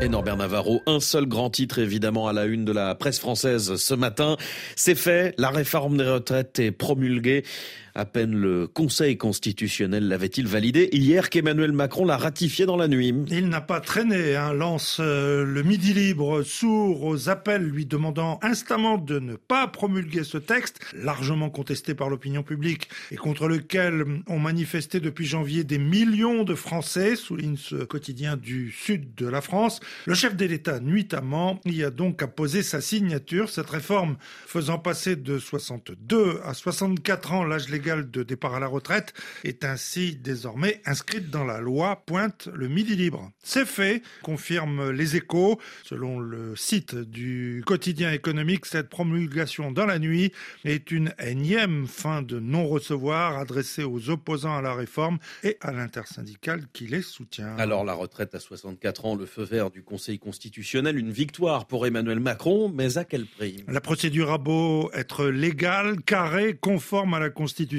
Et Norbert Navarro, un seul grand titre évidemment à la une de la presse française ce matin. C'est fait, la réforme des retraites est promulguée. À peine le Conseil constitutionnel l'avait-il validé hier qu'Emmanuel Macron l'a ratifié dans la nuit. Il n'a pas traîné, hein, lance euh, le Midi Libre, sourd aux appels lui demandant instamment de ne pas promulguer ce texte, largement contesté par l'opinion publique et contre lequel ont manifesté depuis janvier des millions de Français, souligne ce quotidien du sud de la France. Le chef de l'État, nuitamment, y a donc apposé sa signature. Cette réforme faisant passer de 62 à 64 ans l'âge légal de départ à la retraite est ainsi désormais inscrite dans la loi, pointe le Midi Libre. C'est fait, confirme les échos. Selon le site du quotidien économique, cette promulgation dans la nuit est une énième fin de non-recevoir adressée aux opposants à la réforme et à l'intersyndicale qui les soutient. Alors la retraite à 64 ans, le feu vert du Conseil constitutionnel, une victoire pour Emmanuel Macron, mais à quel prix La procédure a beau être légale, carrée, conforme à la Constitution,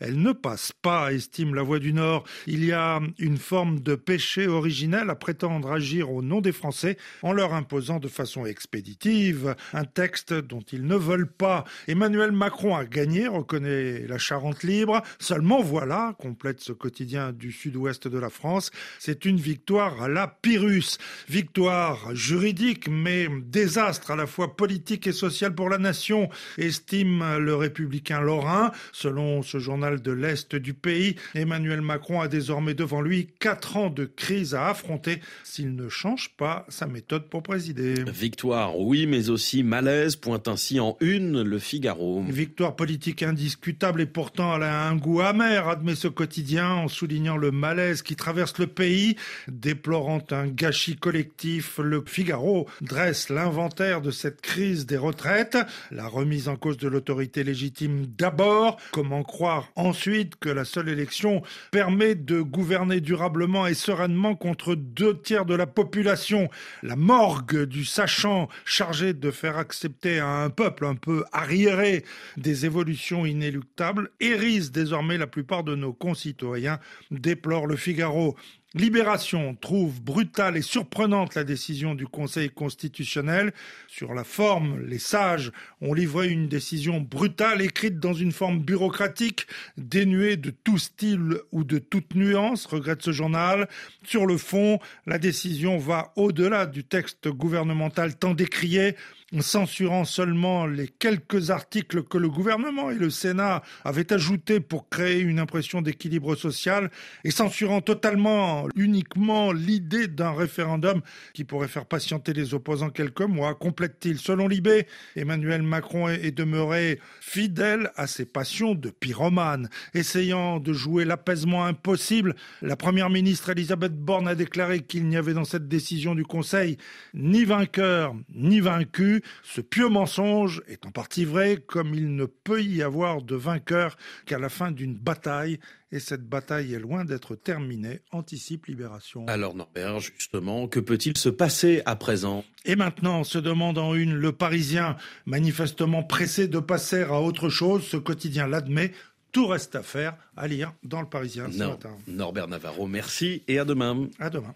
elle ne passe pas, estime la Voix du Nord. Il y a une forme de péché originel à prétendre agir au nom des Français en leur imposant de façon expéditive un texte dont ils ne veulent pas. Emmanuel Macron a gagné, reconnaît la Charente libre. Seulement voilà, complète ce quotidien du sud-ouest de la France, c'est une victoire à la Pyrrhus. Victoire juridique, mais désastre à la fois politique et social pour la nation, estime le républicain Lorrain. Selon ce journal de l'Est du pays, Emmanuel Macron a désormais devant lui quatre ans de crise à affronter s'il ne change pas sa méthode pour présider. Victoire, oui, mais aussi malaise, pointe ainsi en une le Figaro. Victoire politique indiscutable et pourtant elle a un goût amer, admet ce quotidien en soulignant le malaise qui traverse le pays, déplorant un gâchis collectif. Le Figaro dresse l'inventaire de cette crise des retraites, la remise en cause de l'autorité légitime d'abord, comment croire ensuite que la seule élection permet de gouverner durablement et sereinement contre deux tiers de la population. La morgue du sachant chargé de faire accepter à un peuple un peu arriéré des évolutions inéluctables hérisse désormais la plupart de nos concitoyens, déplore le Figaro. Libération trouve brutale et surprenante la décision du Conseil constitutionnel. Sur la forme, les sages ont livré une décision brutale écrite dans une forme bureaucratique, dénuée de tout style ou de toute nuance, regrette ce journal. Sur le fond, la décision va au-delà du texte gouvernemental tant décrié censurant seulement les quelques articles que le gouvernement et le Sénat avaient ajoutés pour créer une impression d'équilibre social et censurant totalement, uniquement l'idée d'un référendum qui pourrait faire patienter les opposants quelques mois, complète-t-il. Selon Libé, Emmanuel Macron est demeuré fidèle à ses passions de pyromane, essayant de jouer l'apaisement impossible. La première ministre Elisabeth Borne a déclaré qu'il n'y avait dans cette décision du Conseil ni vainqueur ni vaincu ce pieux mensonge est en partie vrai, comme il ne peut y avoir de vainqueur qu'à la fin d'une bataille, et cette bataille est loin d'être terminée, anticipe Libération. Alors Norbert, justement, que peut-il se passer à présent? Et maintenant, se demande en une le Parisien, manifestement pressé de passer à autre chose, ce quotidien l'admet, tout reste à faire, à lire dans le Parisien ce matin. Norbert Navarro, merci et à demain. À demain.